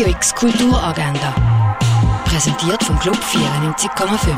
Radio X Kulturagenda. Präsentiert vom Club 94,5.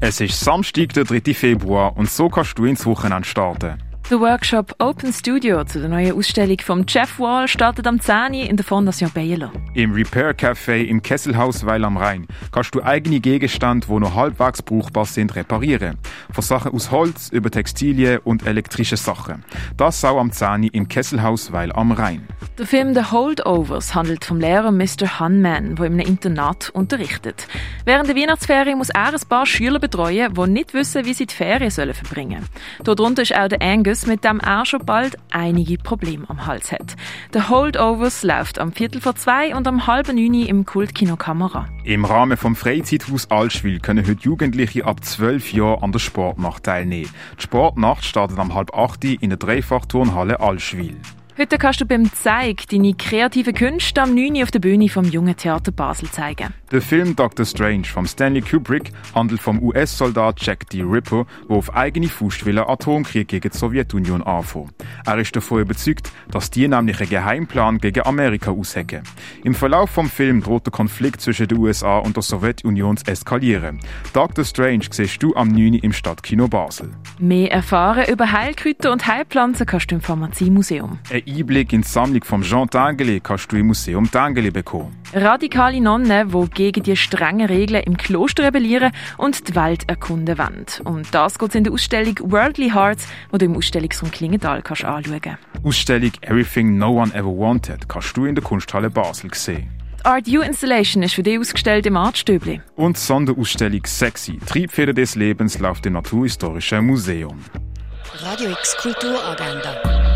Es ist Samstag, der 3. Februar und so kannst du ins Wochenende starten. Der Workshop Open Studio zu der neuen Ausstellung vom Jeff Wall startet am 10. in der Fondation Baylor. Im Repair Café im Kesselhaus Weil am Rhein kannst du eigene Gegenstände, die noch halbwegs brauchbar sind, reparieren. Von Sachen aus Holz über Textilien und elektrische Sachen. Das auch am 10. im Kesselhaus Weil am Rhein. Der Film The Holdovers handelt vom Lehrer Mr. Hunman, der in einem Internat unterrichtet. Während der Weihnachtsferien muss er ein paar Schüler betreuen, die nicht wissen, wie sie die Ferien verbringen sollen. Darunter ist auch der Angus, Virus, mit dem er schon bald einige Probleme am Hals hat. Der Holdovers läuft am Viertel vor zwei und am halben neun im Kultkino Kamera. Im Rahmen vom Freizeithaus Allschwil können heute Jugendliche ab zwölf Jahren an der Sportnacht teilnehmen. Die Sportnacht startet am halb acht in der Dreifachturnhalle Allschwil. Heute kannst du beim Zeig deine kreative Künste am 9. auf der Bühne vom Jungen Theater Basel zeigen. Der Film Doctor Strange von Stanley Kubrick handelt vom US-Soldat Jack D. Ripper, der auf eigene Faust will Atomkrieg gegen die Sowjetunion anfangen. Er ist davon überzeugt, dass die nämlich einen Geheimplan gegen Amerika aushecken. Im Verlauf vom Film droht der Konflikt zwischen den USA und der Sowjetunion zu eskalieren. Doctor Strange siehst du am 9. im Stadtkino Basel. Mehr erfahren über Heilkräuter und Heilpflanzen kannst du im Pharmaziemuseum. Einblick in die Sammlung von Jean Tangeli kannst du im Museum Tangeli bekommen. Radikale Nonnen, die gegen die strengen Regeln im Kloster rebellieren und die Welt erkunden wollen. Um das geht es in der Ausstellung Worldly Hearts, die du im Ausstellungsraum Klingenthal kannst anschauen kannst. Ausstellung Everything No One Ever Wanted kannst du in der Kunsthalle Basel sehen. Die Art U Installation ist für dich ausgestellt im Artstübli. Und die Sonderausstellung Sexy, Triebfeder des Lebens, läuft im Naturhistorischen Museum. Radio X Kulturagenda.